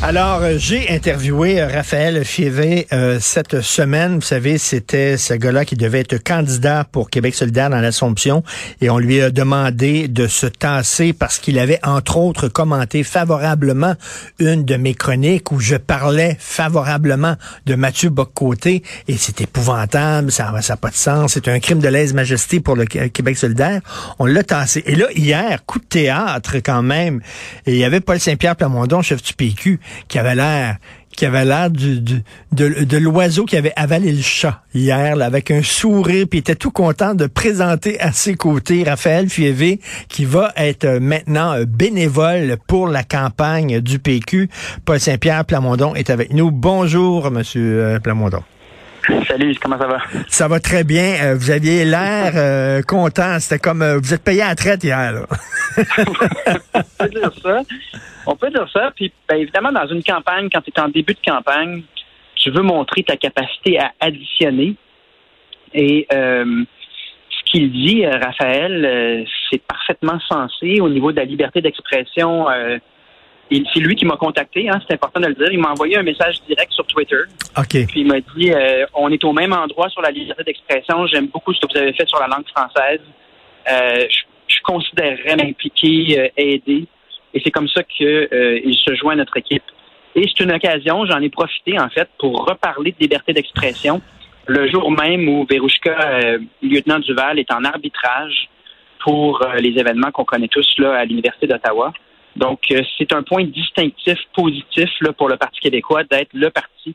Alors, euh, j'ai interviewé euh, Raphaël Fievé euh, cette semaine. Vous savez, c'était ce gars-là qui devait être candidat pour Québec solidaire dans l'Assomption et on lui a demandé de se tasser parce qu'il avait, entre autres, commenté favorablement une de mes chroniques où je parlais favorablement de Mathieu Boccoté et c'est épouvantable, ça n'a pas de sens, c'est un crime de lèse-majesté pour le Québec solidaire. On l'a tassé. Et là, hier, coup de théâtre quand même, et il y avait Paul Saint-Pierre Plamondon, chef du PQ, qui avait l'air qui avait l'air du, de, l'oiseau qui avait avalé le chat hier, là, avec un sourire, puis était tout content de présenter à ses côtés Raphaël Fievé, qui va être euh, maintenant euh, bénévole pour la campagne du PQ. Paul Saint-Pierre Plamondon est avec nous. Bonjour, Monsieur euh, Plamondon. Salut, comment ça va? Ça va très bien. vous aviez l'air content. C'était comme vous êtes payé à la traite hier. Là. On peut dire ça. On peut dire ça. Puis, ben, évidemment, dans une campagne, quand tu es en début de campagne, tu veux montrer ta capacité à additionner. Et euh, ce qu'il dit, euh, Raphaël, euh, c'est parfaitement sensé au niveau de la liberté d'expression. C'est lui qui m'a contacté, hein, c'est important de le dire. Il m'a envoyé un message direct sur Twitter. OK. Puis il m'a dit on est au même endroit sur la liberté d'expression. J'aime beaucoup ce que vous avez fait sur la langue française. je je considérerais m'impliquer, euh, aider. Et c'est comme ça qu'il euh, se joint à notre équipe. Et c'est une occasion, j'en ai profité en fait, pour reparler de liberté d'expression le jour même où Verouchka, euh, lieutenant Duval, est en arbitrage pour les événements qu'on connaît tous là à l'Université d'Ottawa. Donc, c'est un point distinctif, positif là, pour le Parti québécois d'être le parti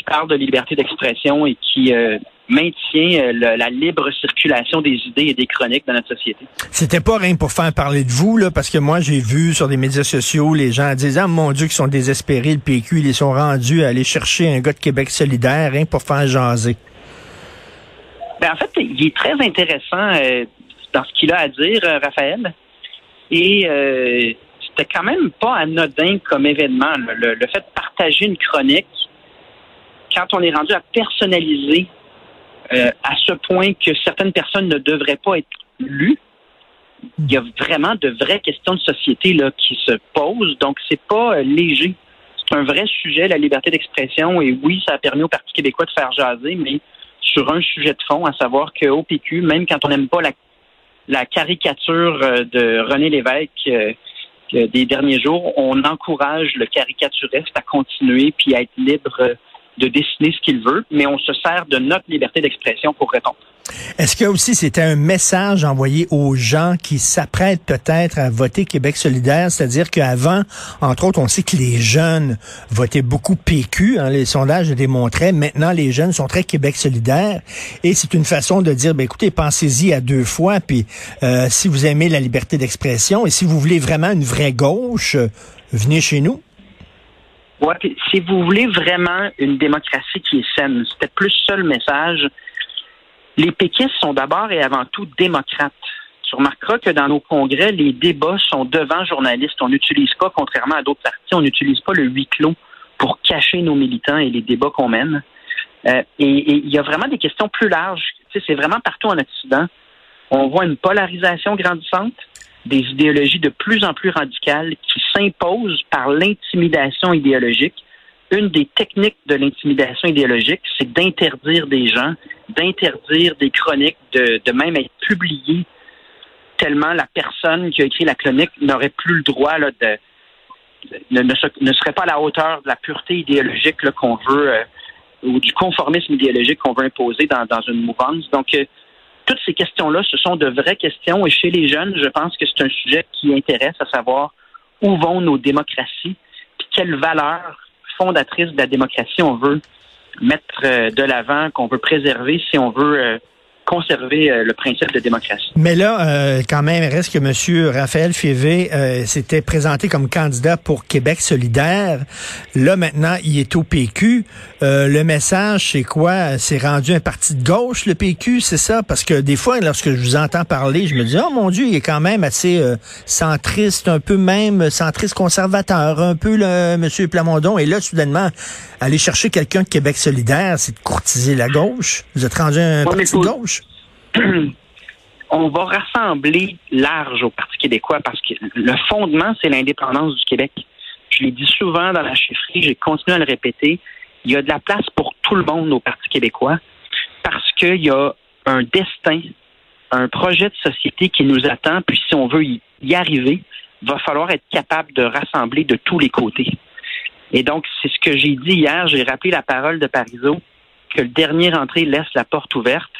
qui parle de liberté d'expression et qui euh, maintient euh, la libre circulation des idées et des chroniques dans notre société. C'était pas rien pour faire parler de vous, là, parce que moi, j'ai vu sur des médias sociaux les gens disant, ah, mon Dieu, qu'ils sont désespérés, le PQ, ils sont rendus à aller chercher un gars de Québec solidaire, rien pour faire jaser. Ben, en fait, il est très intéressant euh, dans ce qu'il a à dire, Raphaël. Et c'était quand même pas anodin comme événement. le, fait de partager une chronique quand on est rendu à personnaliser euh, à ce point que certaines personnes ne devraient pas être lues, il y a vraiment de vraies questions de société là, qui se posent. Donc, c'est pas euh, léger. C'est un vrai sujet, la liberté d'expression. Et oui, ça a permis au Parti québécois de faire jaser, mais sur un sujet de fond, à savoir qu'au PQ, même quand on n'aime pas la, la, caricature euh, de René Lévesque des derniers jours, on encourage le caricaturiste à continuer puis à être libre de dessiner ce qu'il veut, mais on se sert de notre liberté d'expression pour répondre. Est-ce que aussi c'était un message envoyé aux gens qui s'apprêtent peut-être à voter Québec solidaire, c'est-à-dire qu'avant, entre autres, on sait que les jeunes votaient beaucoup PQ, hein, les sondages le démontraient. Maintenant, les jeunes sont très Québec solidaire, et c'est une façon de dire, ben écoutez, pensez-y à deux fois, puis euh, si vous aimez la liberté d'expression et si vous voulez vraiment une vraie gauche, venez chez nous. Si vous voulez vraiment une démocratie qui est saine, c'était plus ça le message. Les péquistes sont d'abord et avant tout démocrates. Tu remarqueras que dans nos congrès, les débats sont devant journalistes. On n'utilise pas, contrairement à d'autres partis, on n'utilise pas le huis clos pour cacher nos militants et les débats qu'on mène. Euh, et il y a vraiment des questions plus larges. C'est vraiment partout en Occident. On voit une polarisation grandissante des idéologies de plus en plus radicales qui s'imposent par l'intimidation idéologique. Une des techniques de l'intimidation idéologique, c'est d'interdire des gens, d'interdire des chroniques, de, même être publiées tellement la personne qui a écrit la chronique n'aurait plus le droit là, de, ne, serait pas à la hauteur de la pureté idéologique qu'on veut euh, ou du conformisme idéologique qu'on veut imposer dans, dans une mouvance. Donc, euh, toutes ces questions-là, ce sont de vraies questions. Et chez les jeunes, je pense que c'est un sujet qui intéresse à savoir où vont nos démocraties, puis quelles valeurs fondatrices de la démocratie on veut mettre euh, de l'avant, qu'on veut préserver si on veut euh, conserver euh, le principe de démocratie. Mais là, euh, quand même, reste que M. Raphaël Févé euh, s'était présenté comme candidat pour Québec solidaire. Là, maintenant, il est au PQ. le message, c'est quoi? C'est rendu un parti de gauche, le PQ, c'est ça? Parce que des fois, lorsque je vous entends parler, je me dis, oh mon Dieu, il est quand même assez centriste, un peu même centriste conservateur, un peu, le M. Plamondon. Et là, soudainement, aller chercher quelqu'un de Québec solidaire, c'est de courtiser la gauche. Vous êtes rendu un parti de gauche? on va rassembler large au Parti québécois parce que le fondement, c'est l'indépendance du Québec. Je l'ai dit souvent dans la chiffrerie, j'ai continué à le répéter. Il y a de la place pour tout le monde au Parti québécois parce qu'il y a un destin, un projet de société qui nous attend, puis si on veut y, arriver, va falloir être capable de rassembler de tous les côtés. Et donc, c'est ce que j'ai dit hier. J'ai rappelé la parole de Parizeau, que le dernier entrée laisse la porte ouverte.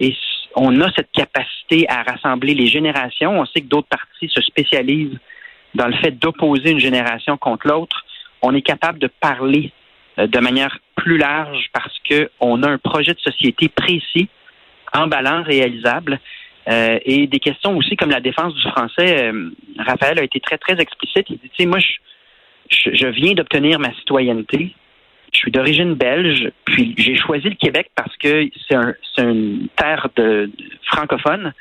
Et on a cette capacité à rassembler les générations. On sait que d'autres partis se spécialisent dans le fait d'opposer une génération contre l'autre. On est capable de parler euh, de manière plus large parce qu'on a un projet de société précis, emballant, réalisable. Euh, et des questions aussi comme la défense du français. Euh, Raphaël a été très, très explicite. Il dit, tu sais, moi, je viens d'obtenir ma citoyenneté je suis d'origine belge, puis j'ai choisi le Québec parce que c'est un, une terre de, francophone.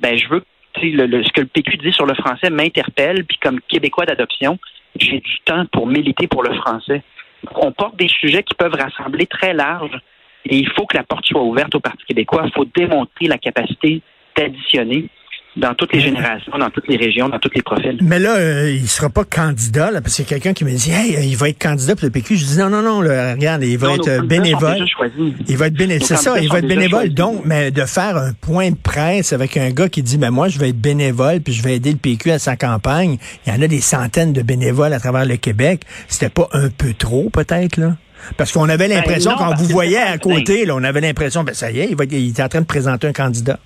Ben, je veux que ce que le PQ dit sur le français m'interpelle, puis comme Québécois d'adoption, j'ai du temps pour militer pour le français. On porte des sujets qui peuvent rassembler très large et il faut que la porte soit ouverte au Parti québécois. Il faut démontrer la capacité d'additionner dans toutes les générations, dans toutes les régions, dans tous les profils. Mais là, euh, il sera pas candidat, là, parce qu'il y a quelqu'un qui me dit, hey, il va être candidat pour le PQ. Je dis, non, non, non, regarde, il va être bénévole. Il va être bénévole. C'est ça, il va être bénévole. Donc, mais de faire un point de presse avec un gars qui dit, ben moi, je vais être bénévole, puis je vais aider le PQ à sa campagne. Il y en a des centaines de bénévoles à travers le Québec. C'était pas un peu trop, peut-être, là? Parce qu'on avait ben l'impression, quand vous voyait à côté, là, on avait l'impression, ben ça y est, il, va, il est en train de présenter un candidat.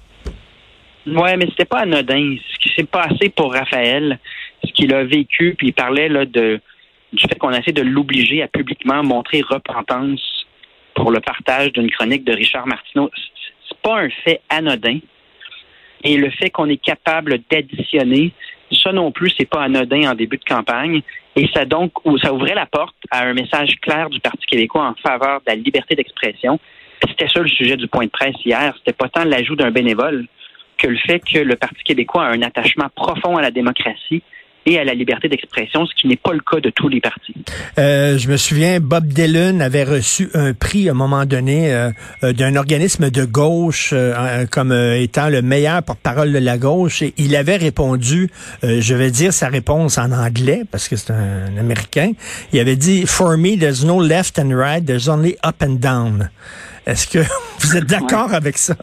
Ouais, mais c'était pas anodin. Ce qui s'est passé pour Raphaël, ce qu'il a vécu, puis il parlait là de du fait qu'on essaie de l'obliger à publiquement montrer repentance pour le partage d'une chronique de Richard Martineau. C'est pas un fait anodin. Et le fait qu'on est capable d'additionner, ça non plus, c'est pas anodin en début de campagne. Et ça donc, ça ouvrait la porte à un message clair du Parti québécois en faveur de la liberté d'expression. C'était ça le sujet du point de presse hier. C'était pas tant l'ajout d'un bénévole que le fait que le Parti québécois a un attachement profond à la démocratie et à la liberté d'expression, ce qui n'est pas le cas de tous les partis. Euh, je me souviens, Bob Dylan avait reçu un prix à un moment donné euh, euh, d'un organisme de gauche comme étant le meilleur porte-parole de la gauche et il avait répondu, je vais dire sa réponse en anglais parce que c'est un Américain, il avait dit, For me, there's no left and right, there's only up and down. Est-ce que vous êtes d'accord avec ça?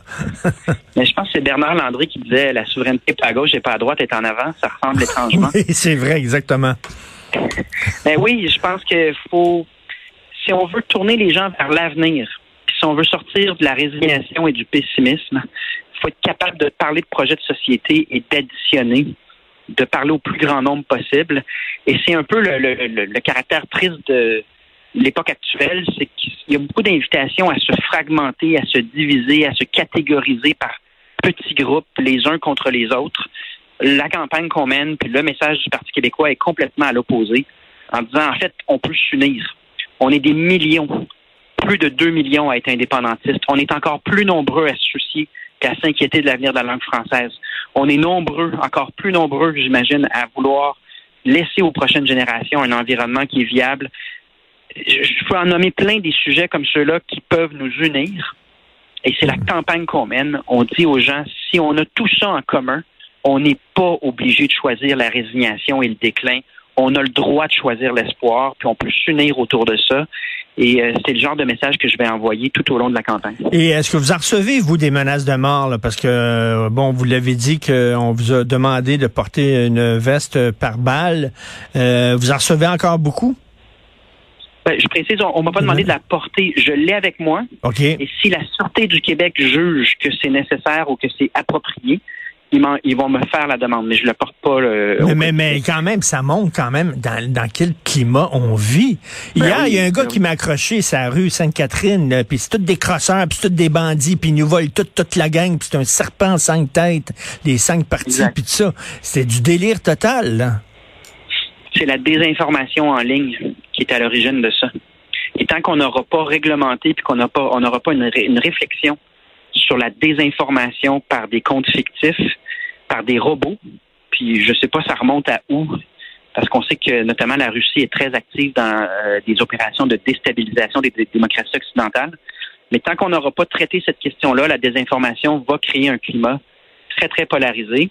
Mais je pense que c'est Bernard Landry qui disait la souveraineté pas à gauche et pas à droite est en avant. Ça ressemble étrangement. oui, c'est vrai, exactement. Mais oui, je pense qu'il faut, si on veut tourner les gens vers l'avenir, si on veut sortir de la résignation et du pessimisme, il faut être capable de parler de projets de société et d'additionner, de parler au plus grand nombre possible. Et c'est un peu le caractère triste de, l'époque actuelle, c'est qu'il y a beaucoup d'invitations à se fragmenter, à se diviser, à se catégoriser par petits groupes, les uns contre les autres. La campagne qu'on mène, puis le message du Parti québécois est complètement à l'opposé, en disant, en fait, on peut s'unir. On est des millions, plus de deux millions à être indépendantistes. On est encore plus nombreux à se soucier qu'à s'inquiéter de l'avenir de la langue française. On est nombreux, encore plus nombreux, j'imagine, à vouloir laisser aux prochaines générations un environnement qui est viable, je peux en nommer plein des sujets comme ceux-là qui peuvent nous unir. Et c'est la mm. campagne qu'on mène. On dit aux gens, si on a tout ça en commun, on n'est pas obligé de choisir la résignation et le déclin. On a le droit de choisir l'espoir, puis on peut s'unir autour de ça. Et euh, c'est le genre de message que je vais envoyer tout au long de la campagne. Et est-ce que vous en recevez, vous, des menaces de mort? Parce que, euh, bon, vous l'avez dit qu'on vous a demandé de porter une veste par balle. Euh, vous en recevez encore beaucoup? Ben, je précise, on, ne m'a pas demandé de la porter. Je l'ai avec moi. OK. Et si la Sûreté du Québec juge que c'est nécessaire ou que c'est approprié, ils, vont me faire la demande, mais je le porte pas. mais, mais, quand même, ça montre quand même dans, dans quel climat on vit. Ben Hier, il y a un gars ben qui m'a accroché sa rue Sainte-Catherine, puis c'est tous des crosseurs, puis c'est tous des bandits, puis ils nous volent toute, toute la gang, puis c'est un serpent cinq têtes, les cinq parties, puis tout ça. C'était du délire total, là. C'est la désinformation en ligne qui est à l'origine de ça. Et tant qu'on n'aura pas réglementé, puis qu'on n'aura pas, une, réflexion sur la désinformation par des comptes fictifs, par des robots. Puis je sais pas, ça remonte à où, parce qu'on sait que notamment la Russie est très active dans euh, des opérations de déstabilisation des, démocraties occidentales. Mais tant qu'on n'aura pas traité cette question-là, la désinformation va créer un climat très, très polarisé.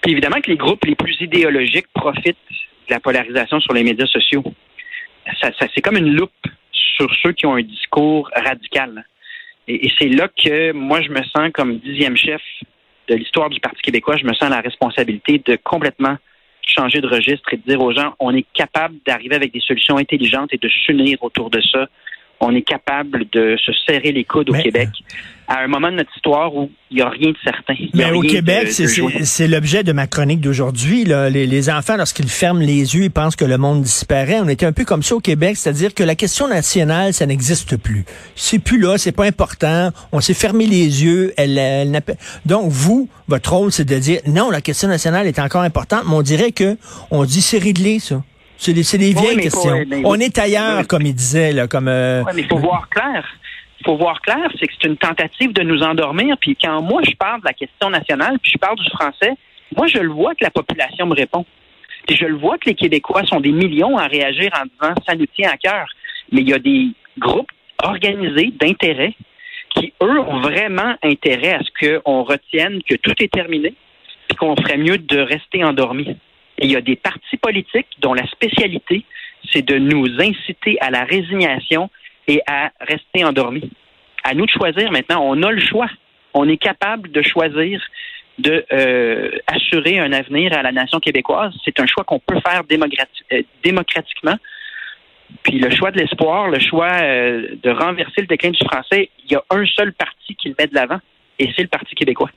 Puis évidemment que les groupes les plus idéologiques profitent de la polarisation sur les médias sociaux. C'est comme une loupe sur ceux qui ont un discours radical. Et, c'est là que moi, je me sens comme dixième chef de l'histoire du Parti québécois, je me sens la responsabilité de complètement changer de registre et de dire aux gens, on est capable d'arriver avec des solutions intelligentes et de s'unir autour de ça. On est capable de se serrer les coudes au Québec à un moment de notre histoire où il n'y a rien de certain. Mais au Québec, c'est l'objet de ma chronique d'aujourd'hui. Les, les, enfants, lorsqu'ils ferment les yeux, ils pensent que le monde disparaît. On était un peu comme ça au Québec, c'est-à-dire que la question nationale, ça n'existe plus. C'est plus là, c'est pas important. On s'est fermé les yeux. Elle, elle, Donc vous, votre rôle, c'est de dire non, la question nationale est encore importante, mais on dirait que on dit c'est réglé ça. C'est des, des vieilles questions. on est ailleurs, comme il disait, là, comme. Euh, mais il faut voir clair faut voir clair, c'est que c'est une tentative de nous endormir. Puis quand moi, je parle de la question nationale, puis je parle du français, moi, je le vois que la population me répond. Puis je le vois que les Québécois sont des millions à réagir en disant ça nous tient à cœur. Mais il y a des groupes organisés d'intérêt qui, eux, ont vraiment intérêt à ce qu'on retienne que tout est terminé, puis qu'on ferait mieux de rester endormi. Et il y a des partis politiques dont la spécialité, c'est de nous inciter à la résignation et à rester endormi. À nous de choisir maintenant. On a le choix. On est capable de choisir de euh, assurer un avenir à la nation québécoise. C'est un choix qu'on peut faire euh, démocratiquement. Puis le choix de l'espoir, le choix euh, de renverser le déclin du français, il y a un seul parti qui le met de l'avant, et c'est le Parti québécois.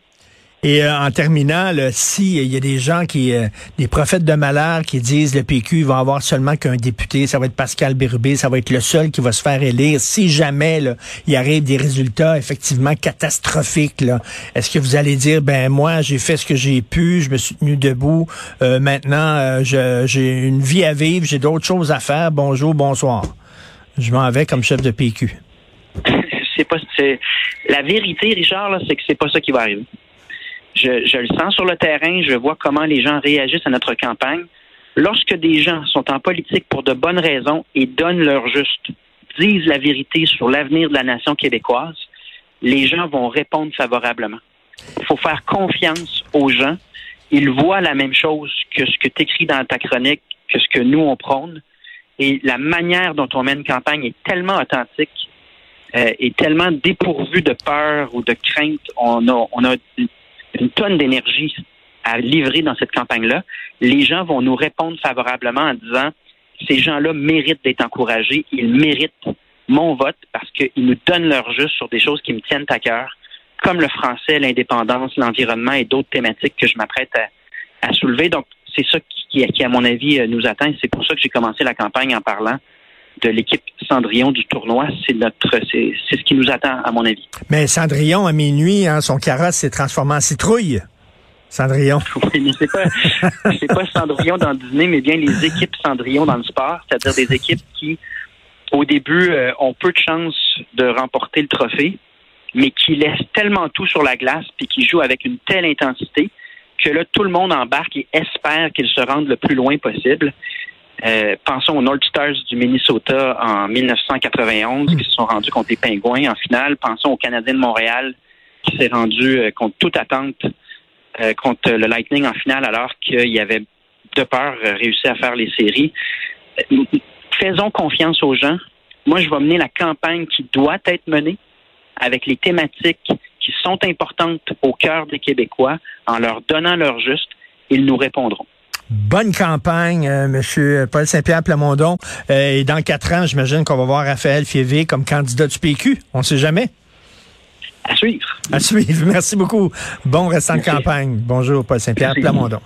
Et euh, en terminant, si il y a des gens qui, euh, des prophètes de malheur qui disent le PQ va avoir seulement qu'un député, ça va être Pascal Bérubé, ça va être le seul qui va se faire élire. Si jamais là, il arrive des résultats effectivement catastrophiques, est-ce que vous allez dire ben moi j'ai fait ce que j'ai pu, je me suis tenu debout, euh, maintenant j'ai une vie à vivre, j'ai d'autres choses à faire. Bonjour, bonsoir. Je m'en vais comme chef de PQ. c'est pas la vérité, Richard, c'est que c'est pas ça qui va arriver. Je, le sens sur le terrain, je vois comment les gens réagissent à notre campagne. Lorsque des gens sont en politique pour de bonnes raisons et donnent leur juste, disent la vérité sur l'avenir de la nation québécoise, les gens vont répondre favorablement. Il faut faire confiance aux gens. Ils voient la même chose que ce que tu écris dans ta chronique, que ce que nous, on prône. Et la manière dont on mène une campagne est tellement authentique euh, et tellement dépourvue de peur ou de crainte. On a, on a une tonne d'énergie à livrer dans cette campagne-là, les gens vont nous répondre favorablement en disant ces gens-là méritent d'être encouragés, ils méritent mon vote parce qu'ils nous donnent leur juste sur des choses qui me tiennent à cœur, comme le français, l'indépendance, l'environnement et d'autres thématiques que je m'apprête à, soulever. Donc, c'est ça qui, qui, à mon avis, euh, nous atteint. C'est pour ça que j'ai commencé la campagne en parlant de l'équipe Cendrillon du tournoi. C'est notre, c'est, ce qui nous attend, à mon avis. Mais Cendrillon, à minuit, hein, son carrosse s'est transformé en citrouille. Cendrillon. Oui, mais c'est pas, c'est pas Cendrillon dans le dîner, mais bien les équipes Cendrillon dans le sport, c'est-à-dire des équipes qui, au début, euh, ont peu de chances de remporter le trophée, mais qui laissent tellement tout sur la glace puis qui jouent avec une telle intensité que là, tout le monde embarque et espère qu'ils se rendent le plus loin possible. Euh, pensons aux North Stars du Minnesota en 1991 qui se sont rendus contre les Pingouins en finale. Pensons aux Canadiens de Montréal qui s'est rendu euh, contre toute attente euh, contre le Lightning en finale alors qu'il y avait de peur réussi à faire les séries. Faisons confiance aux gens. Moi, je vais mener la campagne qui doit être menée avec les thématiques qui sont importantes au cœur des Québécois en leur donnant leur juste. Ils nous répondront. Bonne campagne, euh, Monsieur Paul Saint-Pierre Plamondon. Euh, et dans quatre ans, j'imagine qu'on va voir Raphaël Fievé comme candidat du PQ. On ne sait jamais. À suivre. À suivre. Merci beaucoup. Bon restant de campagne. Bonjour, Paul Saint-Pierre Plamondon.